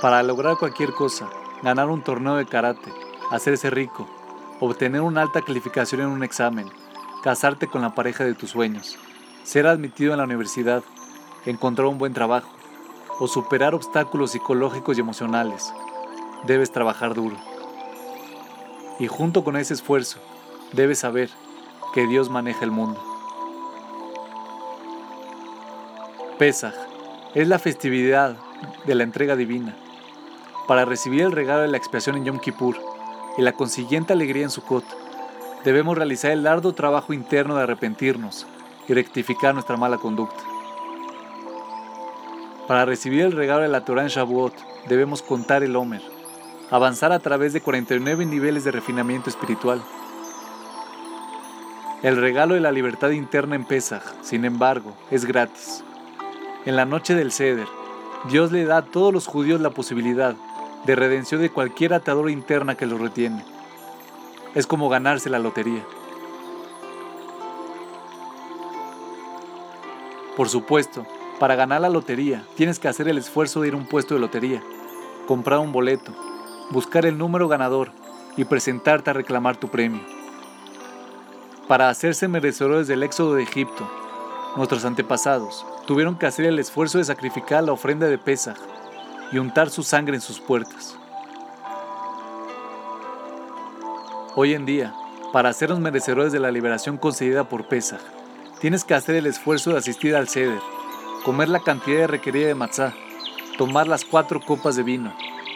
Para lograr cualquier cosa, ganar un torneo de karate, hacerse rico, obtener una alta calificación en un examen, casarte con la pareja de tus sueños, ser admitido en la universidad, encontrar un buen trabajo o superar obstáculos psicológicos y emocionales, debes trabajar duro. Y junto con ese esfuerzo, debes saber que Dios maneja el mundo. Pesaj es la festividad de la entrega divina. Para recibir el regalo de la expiación en Yom Kippur y la consiguiente alegría en Sukkot, debemos realizar el arduo trabajo interno de arrepentirnos y rectificar nuestra mala conducta. Para recibir el regalo de la Torah en Shavuot, debemos contar el Homer, avanzar a través de 49 niveles de refinamiento espiritual. El regalo de la libertad interna en Pesach, sin embargo, es gratis. En la noche del Seder, Dios le da a todos los judíos la posibilidad de redención de cualquier atadura interna que los retiene. Es como ganarse la lotería. Por supuesto, para ganar la lotería tienes que hacer el esfuerzo de ir a un puesto de lotería, comprar un boleto, buscar el número ganador y presentarte a reclamar tu premio. Para hacerse merecedores del éxodo de Egipto, nuestros antepasados tuvieron que hacer el esfuerzo de sacrificar la ofrenda de Pesaj y untar su sangre en sus puertas. Hoy en día, para hacernos merecedores de la liberación concedida por Pesaj, tienes que hacer el esfuerzo de asistir al ceder, comer la cantidad requerida de matzá, tomar las cuatro copas de vino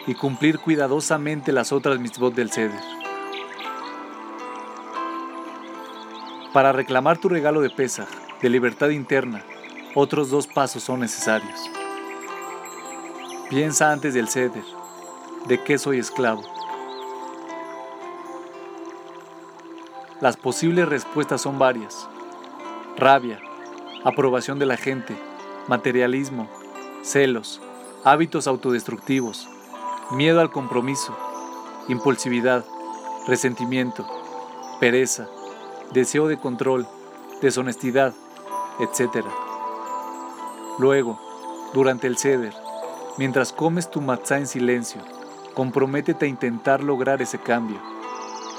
y cumplir cuidadosamente las otras mitzvot del ceder. Para reclamar tu regalo de Pesaj, de libertad interna, otros dos pasos son necesarios. Piensa antes del ceder, ¿de qué soy esclavo? Las posibles respuestas son varias. Rabia, aprobación de la gente, materialismo, celos, hábitos autodestructivos, miedo al compromiso, impulsividad, resentimiento, pereza, deseo de control, deshonestidad, etc. Luego, durante el ceder, mientras comes tu matzá en silencio, comprométete a intentar lograr ese cambio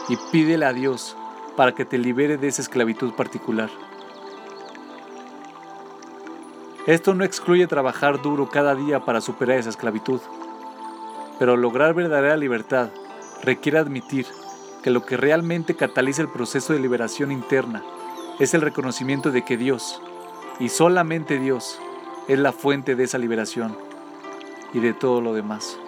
y pídele a Dios para que te libere de esa esclavitud particular. Esto no excluye trabajar duro cada día para superar esa esclavitud. Pero lograr verdadera libertad requiere admitir que lo que realmente cataliza el proceso de liberación interna es el reconocimiento de que Dios, y solamente Dios, es la fuente de esa liberación y de todo lo demás.